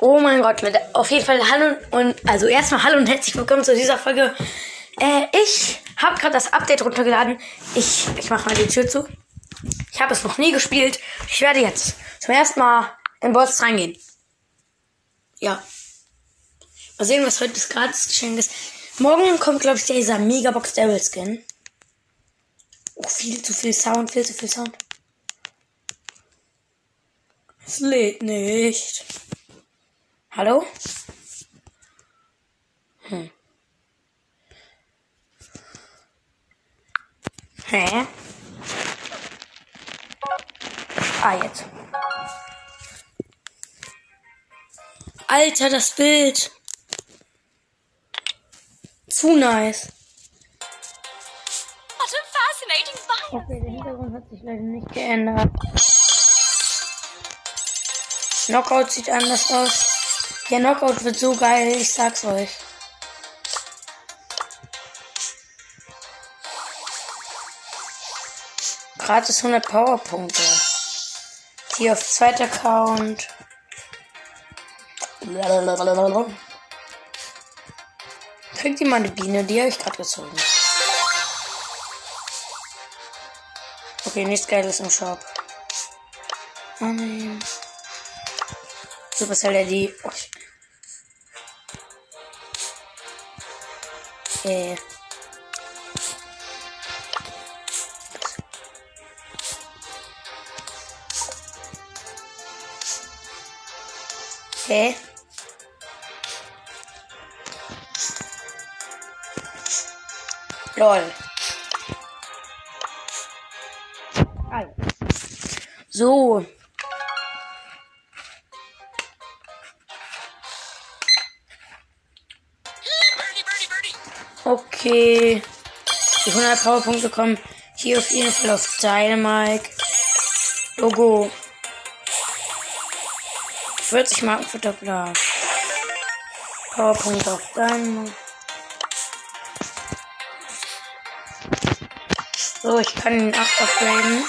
Oh mein Gott, Leute. Auf jeden Fall hallo und also erstmal hallo und herzlich willkommen zu dieser Folge. Äh, ich habe gerade das Update runtergeladen. Ich, ich mache mal die Tür zu. Ich habe es noch nie gespielt. Ich werde jetzt zum ersten Mal in Boss reingehen. Ja. Mal sehen, was heute das Gratis-Geschenk ist. Morgen kommt, glaube ich, dieser Megabox Devil Skin. Oh, viel zu viel Sound, viel zu viel Sound. Es lädt nicht. Hallo? Hm. Hä? Ah, jetzt. Alter, das Bild. Zu nice. Okay, der Hintergrund hat sich leider nicht geändert. Knockout sieht anders aus. Der Knockout wird so geil, ich sag's euch. Gratis 100 Powerpunkte. Hier auf zweiter Account. Kriegt ihr mal eine Biene? Die habe ich gerade gezogen. Okay, nichts Geiles im Shop. Oh nein. Supercell Daddy. Oh, ich- äh. Hä? Lol. So. Okay. Die 100 Powerpunkte kommen hier auf jeden Fall auf Dynamike. Logo. 40 Marken für Doppler. Powerpunkte auf Dynamike. So, ich kann ihn 8 upgraden.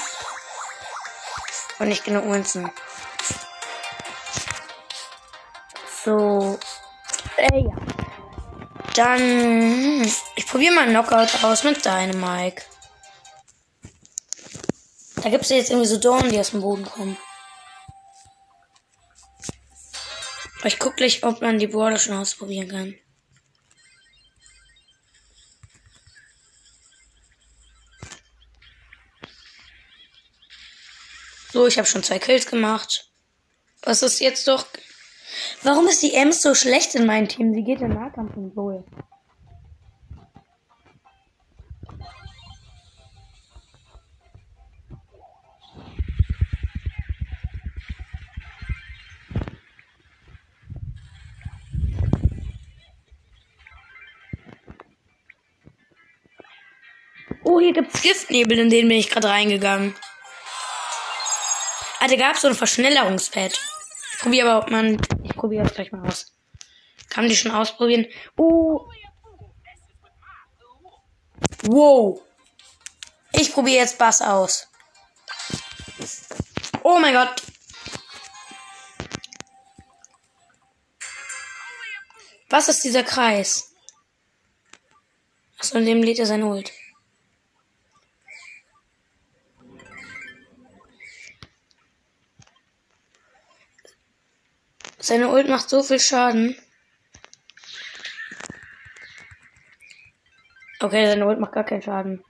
Und nicht genug Münzen. Dann. Ich probiere mal Knockout aus mit Dynamike. Da gibt es jetzt irgendwie so Dornen, die aus dem Boden kommen. Ich guck gleich, ob man die Border schon ausprobieren kann. So, ich habe schon zwei Kills gemacht. Was ist jetzt doch. Warum ist die Ems so schlecht in meinem Team? Sie geht in Nahkampf und wohl. Oh, hier gibt's Giftnebel, in den bin ich gerade reingegangen. Ah, da gab's so ein Verschnellerungspad. Ich probiere aber, ob man. Ich probiere das gleich mal aus. Kann man die schon ausprobieren? Oh. Wow. Ich probiere jetzt Bass aus. Oh mein Gott. Was ist dieser Kreis? Achso, in dem lädt er sein Ult. Seine Ult macht so viel Schaden. Okay, seine Ult macht gar keinen Schaden.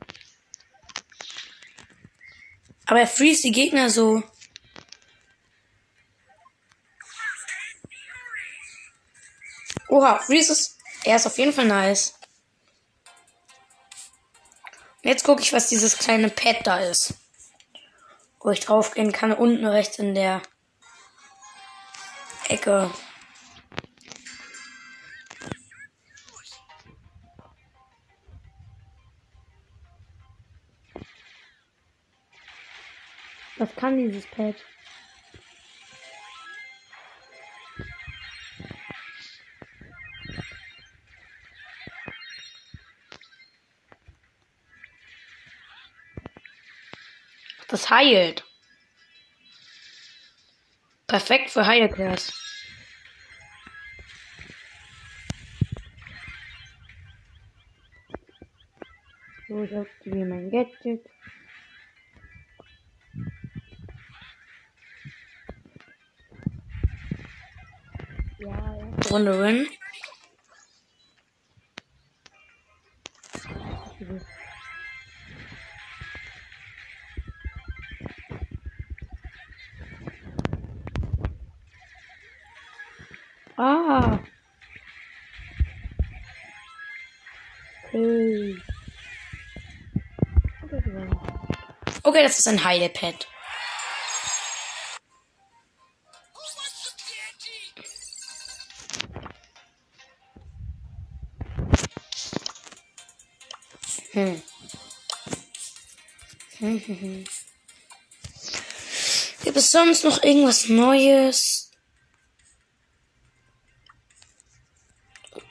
Aber er freeze die Gegner so. Oha, Freeze ist. Er ist auf jeden Fall nice. Und jetzt gucke ich, was dieses kleine Pad da ist. Wo ich draufgehen kann, unten rechts in der Ecke. Was kann dieses Pad? Das heilt. Perfekt für Hayekers. So, ich aktiviere mein Gadget. Ja, ja. Runde win. Okay, das ist ein Heilepad. Hm, hm. Gibt es sonst noch irgendwas Neues?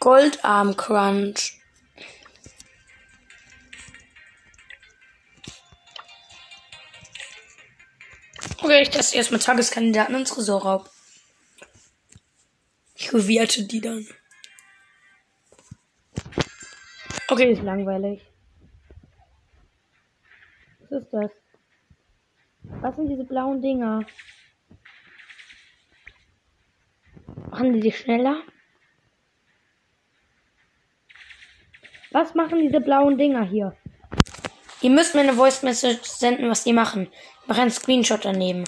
Goldarm Crunch. Okay, ich teste erstmal Tageskandidaten und Tresorraub. Ich bewerte die dann. Okay, ist langweilig. Was ist das? Was sind diese blauen Dinger? Machen die die schneller? Was machen diese blauen Dinger hier? Ihr müsst mir eine Voice Message senden, was die machen. Ich mache einen Screenshot daneben.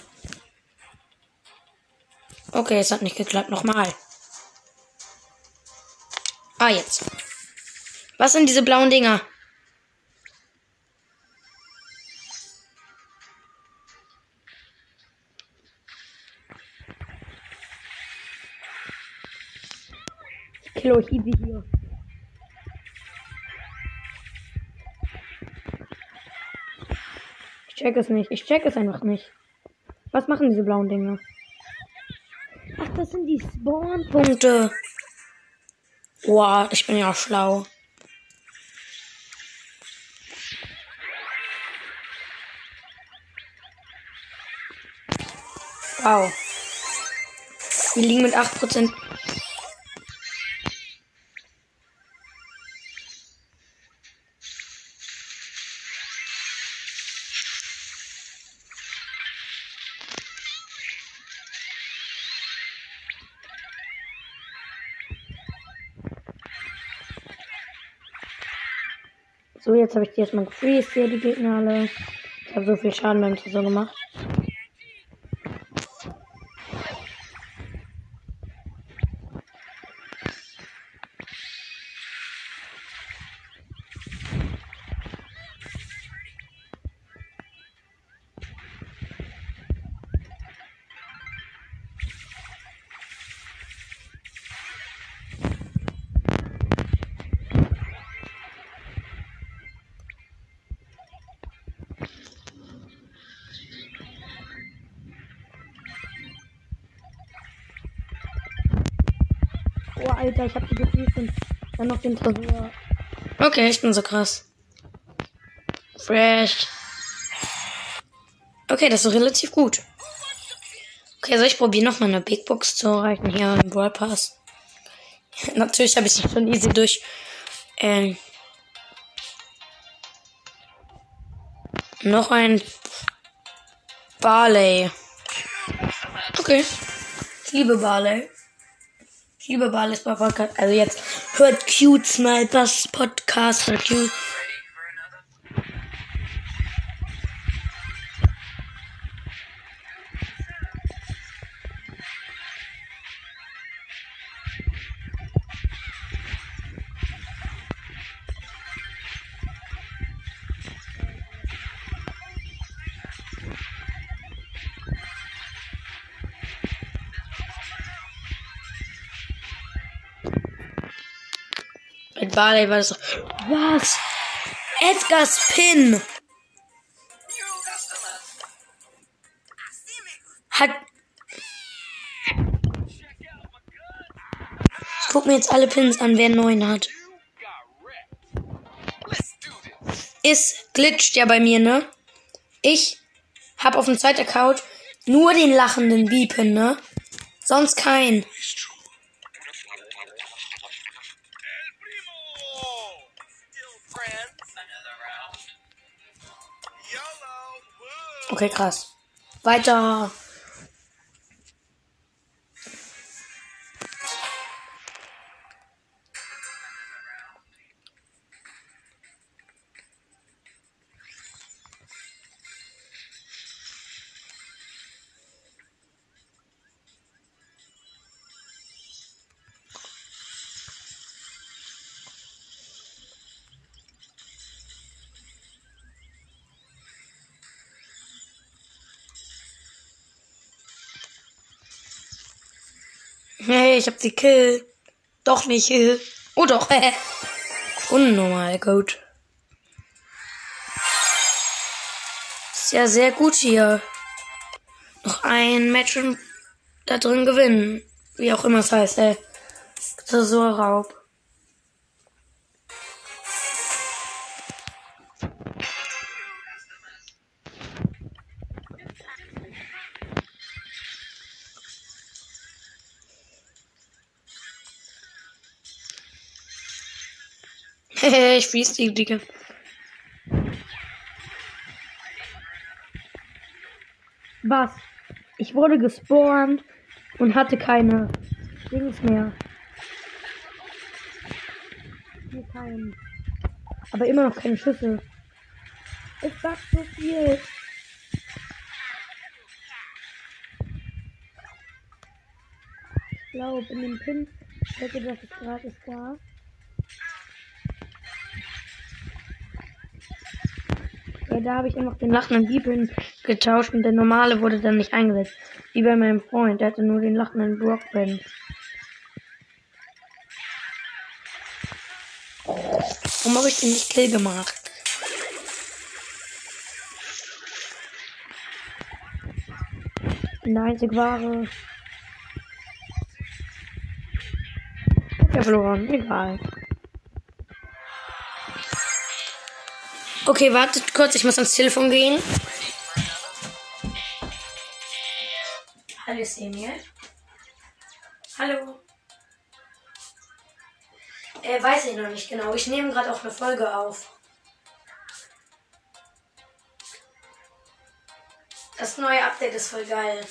Okay, es hat nicht geklappt. Nochmal. Ah, jetzt. Was sind diese blauen Dinger? Ich kill euch easy hier. Ich check es nicht. Ich check es einfach nicht. Was machen diese blauen Dinge? Das sind die Spawn-Punkte. Wow, ich bin ja schlau. Wow. Wir liegen mit 8%. Jetzt habe ich die erstmal gefreezed hier, die Gegner alle. Ich habe so viel Schaden beim Tresor gemacht. Alter, ich hab die gefreezed und dann noch den Tresor. Okay, ich bin so krass. Fresh. Okay, das ist relativ gut. Okay, also ich probiere noch mal eine Big Box zu erreichen hier im Brawl Pass. Natürlich habe ich es schon easy durch. Ähm, noch ein Barley. Okay. Ich liebe Barley. Ich liebe bei Podcast. Also jetzt hört Cute Snipers Podcast. Hört Cute. Barley war das so. Was? Edgar's Pin. Hat. Ich guck mir jetzt alle Pins an, wer neuen hat. Ist glitscht ja bei mir, ne? Ich hab auf dem zweiten Account nur den lachenden B-Pin, ne? Sonst keinen. Okay, krass. Weiter. Ich hab die Kill. Doch nicht Kill. Oh doch. Unnormal gut. Ist ja sehr gut hier. Noch ein Match und da drin gewinnen. Wie auch immer es heißt, ey. Tresorraub. Ich fies die Dicke. Was? Ich wurde gespawnt und hatte keine Dings mehr. Hier kein. Aber immer noch keine Schüsse. Es backt so viel. Ich glaube, in dem Pin hätte das es gratis gab. Ja, da habe ich einfach den lachenden Dieb getauscht und der normale wurde dann nicht eingesetzt. Wie bei meinem Freund, der hatte nur den lachenden Brockband. Warum habe ich den nicht kill gemacht? Der einzig wahre. Ja, verloren. Egal. Okay, wartet kurz, ich muss ans Telefon gehen. Hallo Semir. Hallo. Äh, weiß ich noch nicht genau. Ich nehme gerade auch eine Folge auf. Das neue Update ist voll geil.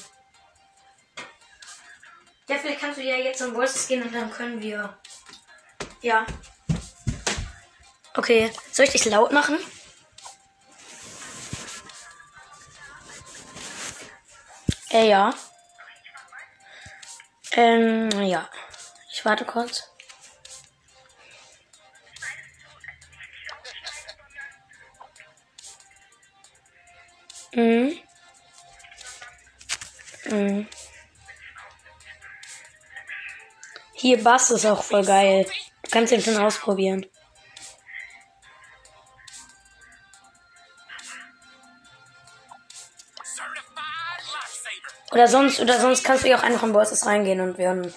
Ja, vielleicht kannst du ja jetzt in Voices gehen und dann können wir. Ja. Okay, soll ich dich laut machen? Äh, ja. Ähm, ja. Ich warte kurz. Mhm. Mhm. Hier, Bass ist auch voll geil. Du kannst ihn schon ausprobieren. Oder sonst, oder sonst kannst du ja auch einfach in Voices reingehen und werden.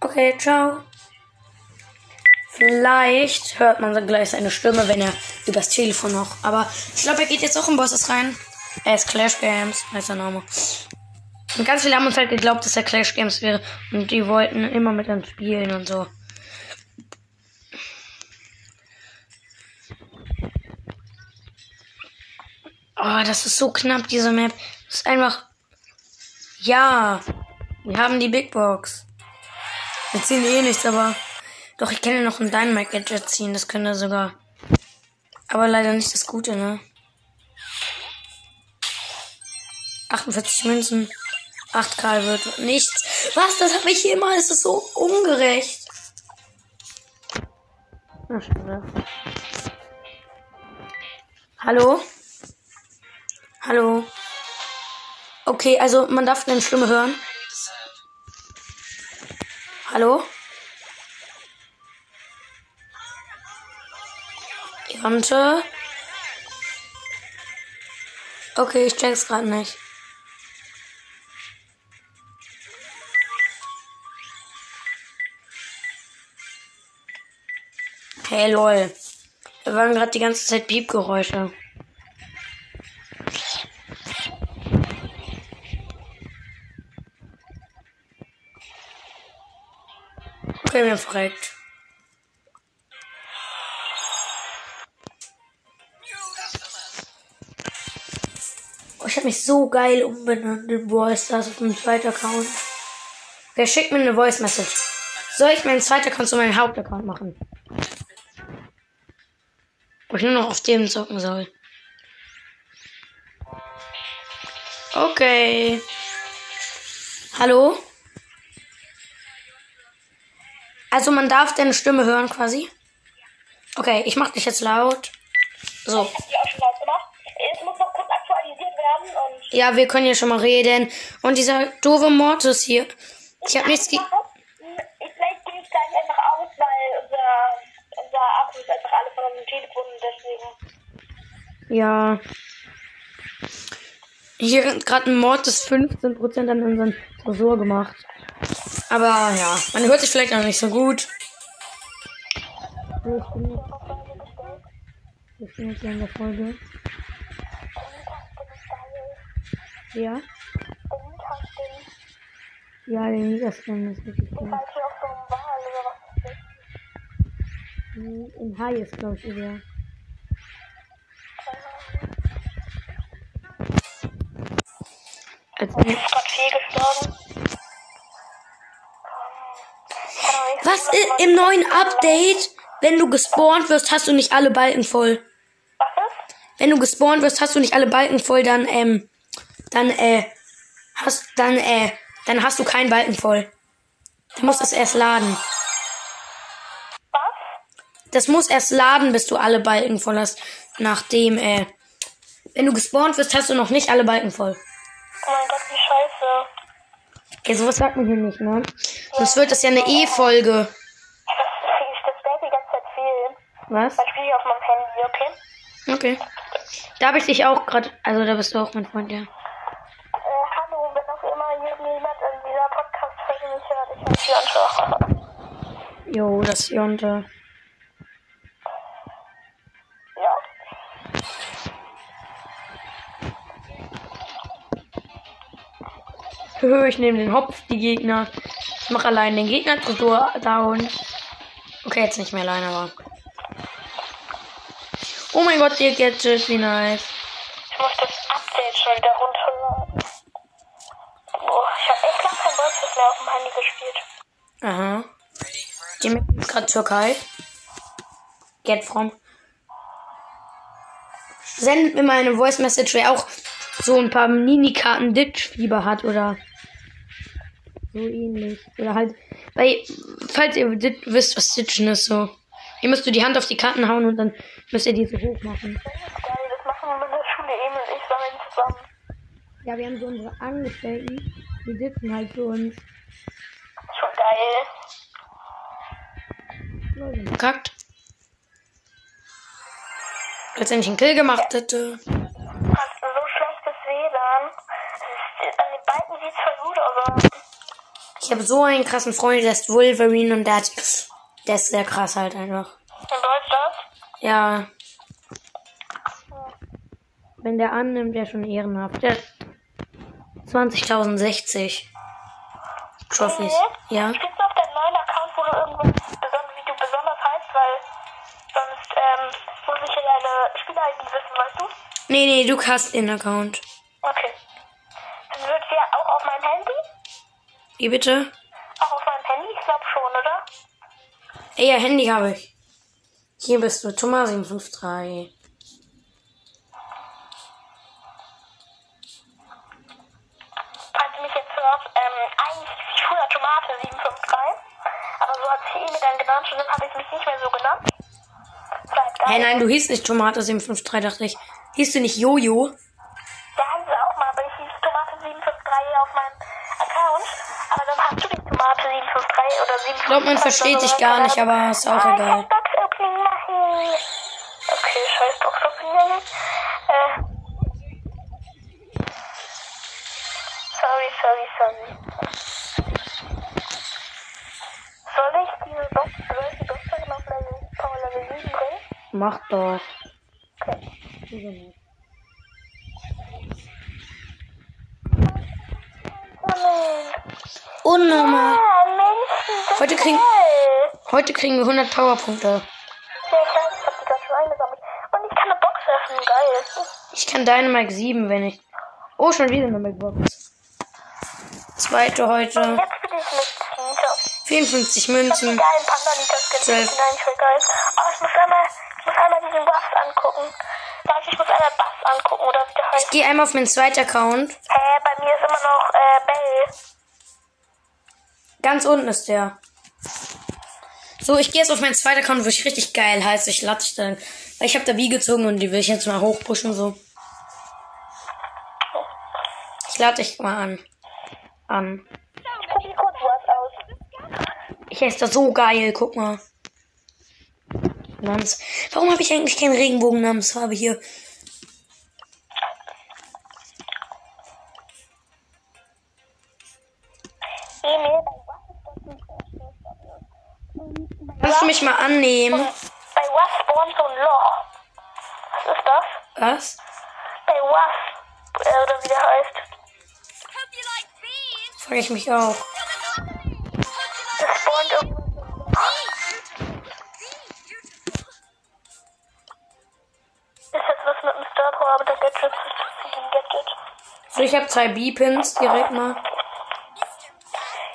Okay, ciao. Vielleicht hört man gleich seine Stimme, wenn er übers Telefon noch. Aber ich glaube, er geht jetzt auch in Bosses rein. Er ist Clash Games, heißt der Name. Und ganz viele haben uns halt geglaubt, dass er Clash Games wäre. Und die wollten immer mit uns spielen und so. Oh, das ist so knapp, diese Map. Das ist einfach. Ja. Wir haben die Big Box. Wir ziehen eh nichts, aber. Doch, ich kenne noch ein Dynamite Gadget ziehen. Das könnte sogar. Aber leider nicht das Gute, ne? 48 Münzen. 8k wird nichts. Was? Das habe ich hier immer. Es ist so ungerecht. Na, schade. Hallo? Hallo? Okay, also man darf deine Stimme hören. Hallo? Jonte? Okay, ich check's gerade nicht. Hey lol. Da waren gerade die ganze Zeit Piepgeräusche. Okay, mir verreckt. habe mich so geil umbenannt in Voice Stars auf meinem zweiten Account. Wer schickt mir eine Voice Message? Soll ich meinen zweiten Account zu meinem Hauptaccount machen? Wo ich nur noch auf dem zocken soll. Okay. Hallo? Also man darf deine Stimme hören quasi. Okay, ich mach dich jetzt laut. So. Ich hab die auch schon laut gemacht. Es muss noch kurz aktualisiert werden und Ja, wir können hier schon mal reden. Und dieser doofe Mortis hier. Ich habe nichts ge Ich- Vielleicht gehe ich gleich einfach aus, weil unser, unser Akku ist einfach alle von unserem Telefon und deswegen. Ja. Hier hat gerade ein Mortis 15% an unseren Tresor gemacht. Aber ja, man hört sich vielleicht noch nicht so gut. So, ich bin jetzt, ich bin jetzt hier in der Folge. Ja? Ja, den Niederscan ist wirklich geil. Falls hier auf so einem Wal oder was ist das? In High ist, glaube ich, wieder. Also, gerade viel gestorben. Was im neuen Update, wenn du gespawnt wirst, hast du nicht alle Balken voll. Wenn du gespawnt wirst, hast du nicht alle Balken voll, dann, ähm, dann, äh, hast, dann, äh, dann hast du keinen Balken voll. Du musst es erst laden. Das muss erst laden, bis du alle Balken voll hast. Nachdem, äh, wenn du gespawnt wirst, hast du noch nicht alle Balken voll. Oh mein Gott. Okay, sowas sagt man hier nicht, ne? Sonst wird das ja eine E-Folge. Was? Dann spiele ich auf meinem Handy, okay? Okay. Da habe ich dich auch gerade, also da bist du auch mein Freund, ja. Äh, hallo, wenn auch immer irgendjemand in dieser Podcast-Folge mich hört, ich bin hier anschauer. Jo, das ist Jonte. Höhö, ich nehme den Hopf, die Gegner. Ich mache allein den Gegner Tresor down. Okay, jetzt nicht mehr allein, aber. Oh mein Gott, ihr Gadget, wie nice. Ich muss das Update schon wieder runterladen. Boah, ich habe echt lange kein Bolzes mehr auf dem Handy gespielt. Aha. Die Map ist gerade Türkei. Get from. Sendet mir mal eine Voice Message, wer auch so ein paar Minikarten Ditch-Fieber hat oder so ähnlich. Oder halt, weil, falls ihr wisst, was Ditchen ist, so. Ihr müsst so die Hand auf die Karten hauen und dann müsst ihr die so hoch machen. Das ist geil, das machen wir mit der Schule Emil und ich sammeln zusammen. Ja, wir haben so unsere Angestellten, die ditchen halt für uns. Schon geil. Verkackt. Als wenn ich einen Kill gemacht hätte so schlechtes WLAN. Es ist, an den Balken sieht's voll gut aus, aber Ich habe so einen krassen Freund, der ist Wolverine und der hat, der ist sehr krass halt einfach. in Deutsch das? Ja. Wenn der annimmt, wäre schon ehrenhaft. Der hat 20.060 Trophies. Ja. Spielst du auf deinem neuen Account, wo du irgendwas besonders, wie du besonders heißt, weil sonst ähm, muss ich ja deine Spieler-ID wissen, weißt du? Nee, nee, du hast den Account. Okay. Dann wird ja auch auf meinem Handy? Wie bitte? Auch auf meinem Handy? Ich glaube schon, oder? Ey, ja, Handy habe ich. Hier bist du, Thomas 753. Falls du mich jetzt hörst, ähm, eigentlich ist ich früher Tomate 753, aber so hat sich Emil dann genannt und dann habe ich mich nicht mehr so genannt. Hey, nein, du hieß nicht Tomate 753, dachte ich. Hieß du nicht Jojo? Ich glaube, man versteht dich gar nicht, aber ist auch ah, Ich egal. Okay, scheiß Box-Opening. Äh. Sorry, sorry, sorry. Soll ich diese Box, soll ich die Box dann auf Level, Power Level 7 bringen? Mach doch. Okay. Oh nein. Unnormal. Ah, Heute kriegen-. Heute kriegen wir 100 Powerpunkte. Ich kann eine Box öffnen, geil. Ich kann Dynamite 7, wenn ich. Oh, schon wieder eine Big Box. Zweite heute. Jetzt bin ich mit Nita. 54 Ich hab die Münzen. geilen Panda-Nita-Skins. Die Zwölf. sind eigentlich voll geil. Aber ich muss einmal, ich muss einmal diesen Bass angucken. Warte, ich muss einmal Bass angucken, oder wie der heißt. Ich gehe einmal auf meinen zweiten Account. Hä, bei mir ist immer noch, äh, Bell. Ganz unten ist der. So, ich gehe jetzt auf meinen zweiten Account, wo ich richtig geil heiße. Ich lade dich dann. Weil ich habe da wie gezogen und die will ich jetzt mal hochpushen so. Ich lade dich mal an. An. Ich heiße da so geil, guck mal. Namens. Warum habe ich eigentlich keinen Regenbogen-Namensfarbe hier? Emil, bei was ist das nicht so Kannst du mich mal annehmen? Bei was spawnt so ein Loch? Was ist das? Was? Bei was? Äh, oder wie der heißt. Frage ich mich auch. Das spawnt irgendwo ein. Ist jetzt was mit dem Star Power, aber der Gadget ist dem Gadget. So, ich habe zwei B-Pins direkt mal.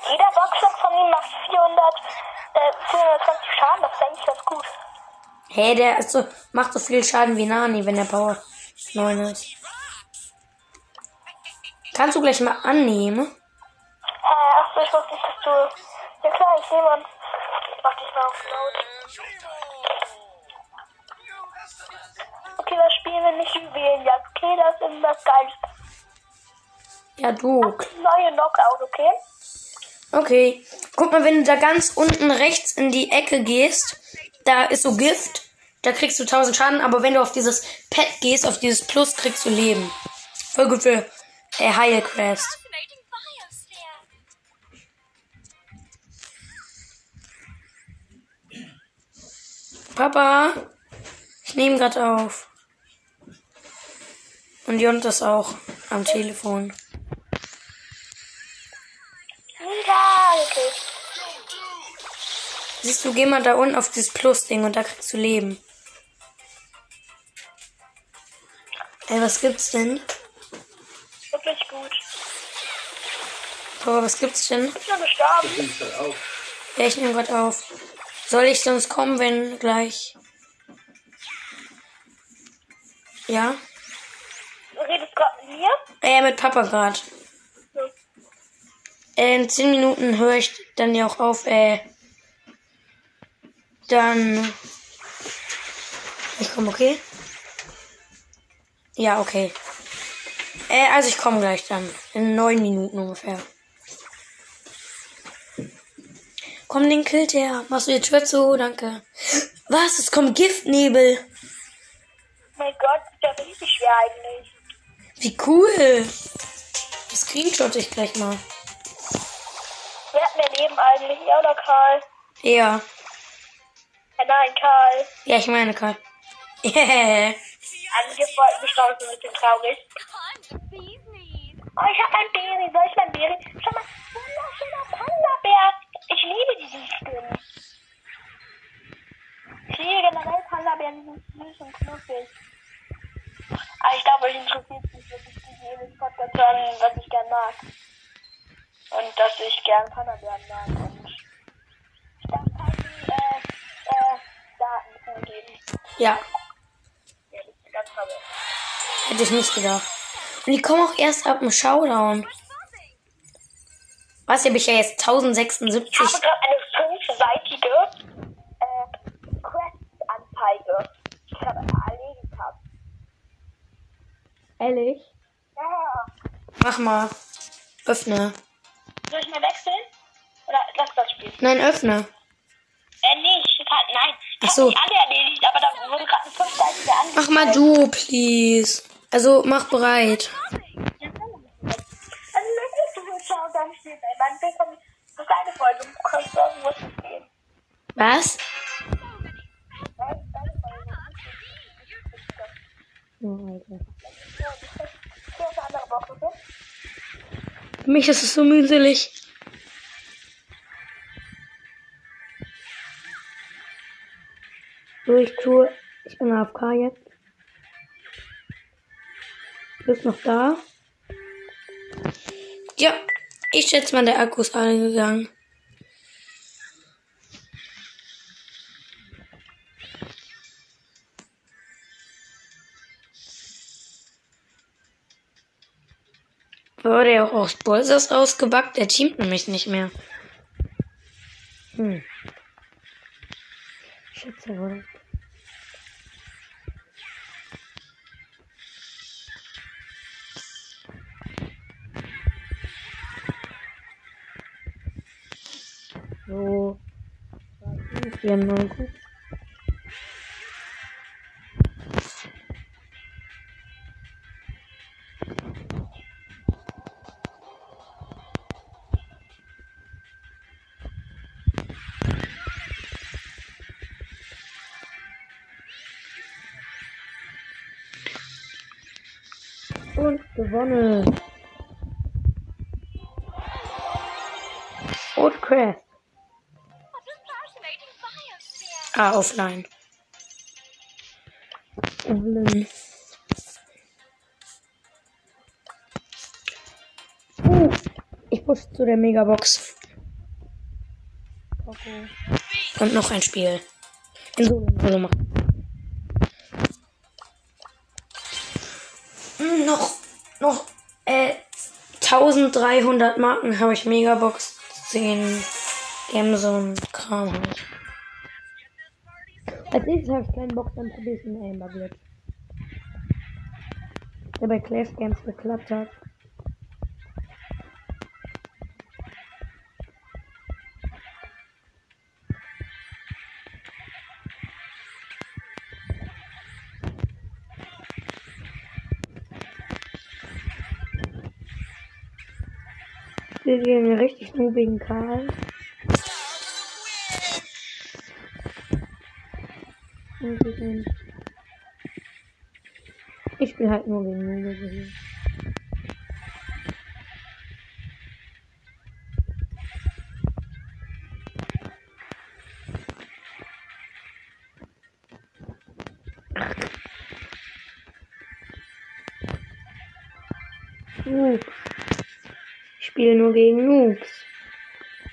Jeder Boxshot von ihm macht 400, äh, 420 Schaden, das ist eigentlich ganz gut. Hä, der ist so, macht so viel Schaden wie Nani, wenn der Power 9 ist. Kannst du gleich mal annehmen? Äh, achso, ich wusste nicht, dass du... Ja klar, ich nehme an. Ich mach dich mal auf laut. Okay, das spielen wir nicht Juwelenjagd. Okay, das ist das Geilste. Ja, du. Neue Knockout, okay? Okay. Guck mal, wenn du da ganz unten rechts in die Ecke gehst, da ist so Gift. Da kriegst du 1000 Schaden, aber wenn du auf dieses Pad gehst, auf dieses Plus, kriegst du Leben. Voll gut für äh. Fascinating biosphere. Papa, ich nehme gerade auf. Und Jont ist auch am Telefon. Siehst du, geh mal da unten auf dieses Plus-Ding und da kriegst du Leben. Ey, was gibt's denn? Wirklich gut. Papa, was gibt's denn? Ich bin gestorben. Ja, ich nehme gerade auf. Soll ich sonst kommen, wenn gleich? Ja? Du redest gerade mit mir? Äh, mit Papa gerade. Ja. Äh, in 10 Minuten höre ich dann ja auch auf, äh. Dann. Ich komme, okay? Ja, okay. Äh, also ich komme gleich dann. In 9 Minuten ungefähr. Komm, den killt er. Machst du Tür zu? Danke. Was? Es kommt Giftnebel. Mein Gott, ist ja richtig schwer eigentlich. Wie cool. Das screenshot ich gleich mal. Wer hat mehr Leben eigentlich? Er oder Karl? Ja. Ja, nein, Karl. Ja, ich meine Karl. Yeah. Gestorben sind, ich bin traurig. Oh, ich hab mein Beri. Soll ich mein Beri? Schau mal, wunderschöner Panda-Bär. Ich liebe diesen Skin. Ich liebe generell Panda-Bären, die sind süß und knuffig. Aber ich glaube, euch interessiert mich wirklich die jedes Podcast hören, was ich gern mag. Und dass ich gern Panda-Bären mag. Und ich darf keine äh, äh, Daten vorgeben. Ja, Ja, hätte ich nicht gedacht. Und die kommen auch erst ab dem Showdown. Was, hier habe ich ja jetzt Ich habe 1076. gerade eine fünfseitige äh, Quest-Anzeige. Ich habe erledigt habe. Ehrlich? Ja. Mach mal. Öffne. Soll ich mal wechseln? Oder lass das Spiel? Nein, öffne. Äh, nee, ich hab, nein. Ich Ach so. alle erledigt, aber da wurde gerade eine fünfseitige Anzeige. Mach mal du, please. Also, mach bereit. Was? Für mich ist es so mühselig. So, ich tue. Ich bin AFK jetzt. Du bist noch da? Ja, ich schätze mal, der Akku ist alle gegangen. Wurde er auch aus Bolsas rausgebackt? Der teamt nämlich nicht mehr. Hm. Ich schätze, wurde. So. Wir haben einen Kuh. Und gewonnen. Und Crash. Ah, offline. Evelyn. Uh, ich push zu der Megabox. Okay. Und noch ein Spiel. In in Solo machen. Hm, Noch, noch, äh, 1300 Marken habe ich Megabox 10 Game so ein Kram halt. Nächstes habe ich kleinen Box, dann probiere ich einen Amber Glitch. Der bei Clash Games geklappt hat. Wir gehen richtig noobigen Karl. Gehen- Ich spiele halt nur gegen Noobige hier. Noobs. Ich spiele nur gegen Noobs.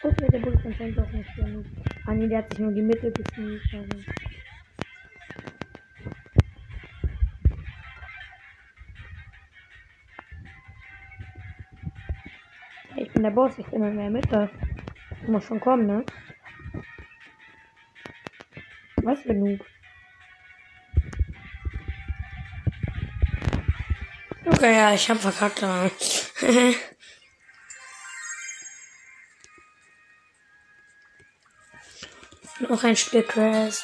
Okay, der Bull anscheinend doch nicht der Noob. Ah nee, der hat sich nur die Mitte gesneakt. Bin der Boss, bin in der Mitte. Du musst schon kommen, ne? Was Noob? Okay, ja, ich hab verkackt. Noch ein Spiel Crash.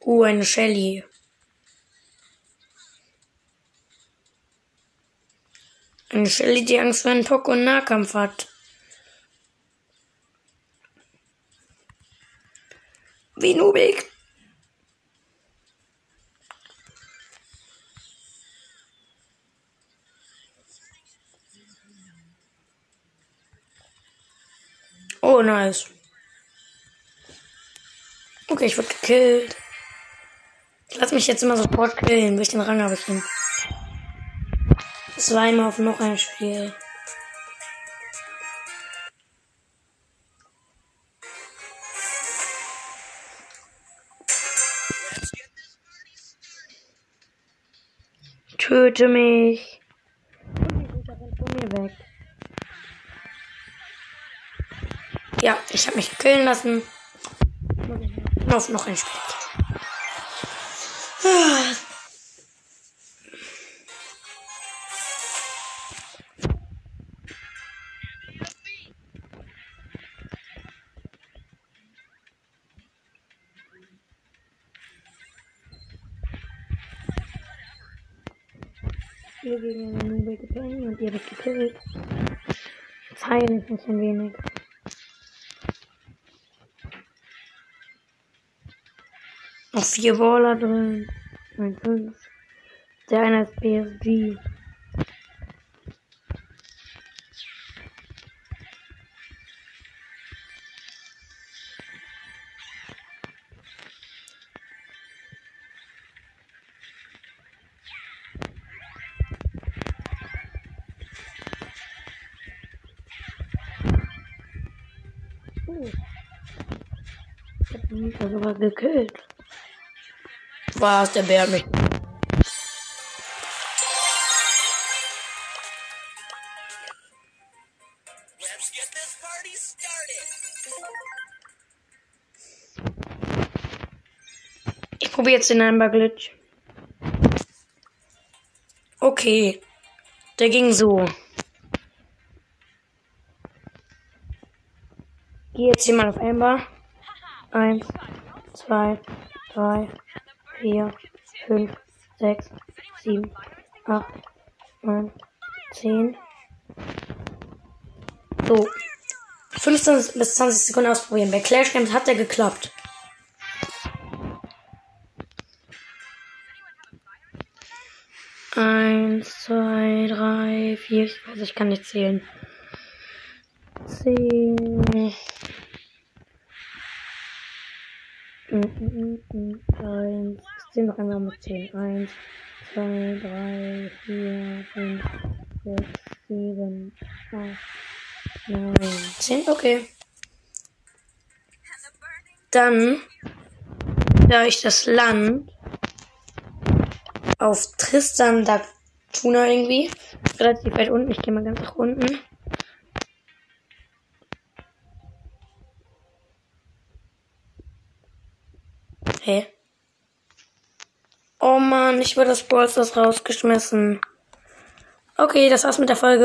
Uh, eine Shelly. Eine Shelly, die Angst vor einem Tok und Nahkampf hat. Wie Nubik. Oh, nice. Okay, ich wurde gekillt. Ich lass mich jetzt immer sofort killen. Welchen Rang habe ich denn? Zweimal auf noch ein Spiel. Töte mich. Von mir weg. Ja, ich habe mich killen lassen. Auf noch ein Spiel. Gegen Nube Penny und habe ich gekillt. Ich mich ein wenig. Noch vier Baller drin. Nein, fünf. Der eine ist BSG. Er sogar gekillt. Was, der Bär mich. Ich probiere jetzt den Amber Glitch. Okay. Der ging so. Gehe jetzt hier mal auf Amber. Eins, zwei, drei, vier, fünf, sechs, sieben, acht, neun, zehn. So. 15 bis 20 Sekunden ausprobieren. Bei Clash Games hat der geklappt. Eins, zwei, drei, vier, ich weiß, ich kann nicht zählen. Zehn. Mm, mm, mm, mm, Eins. Ich zähle noch einmal mit zehn. Eins, zwei, drei, vier, fünf, sechs, sieben, acht, neun, zehn. Okay. Dann, da ich das Land auf Tristan da Tuna irgendwie. Relativ weit unten. Ich gehe mal ganz nach unten. Hä? Oh Mann, ich wurde das Ballstars rausgeschmissen. Okay, das war's mit der Folge.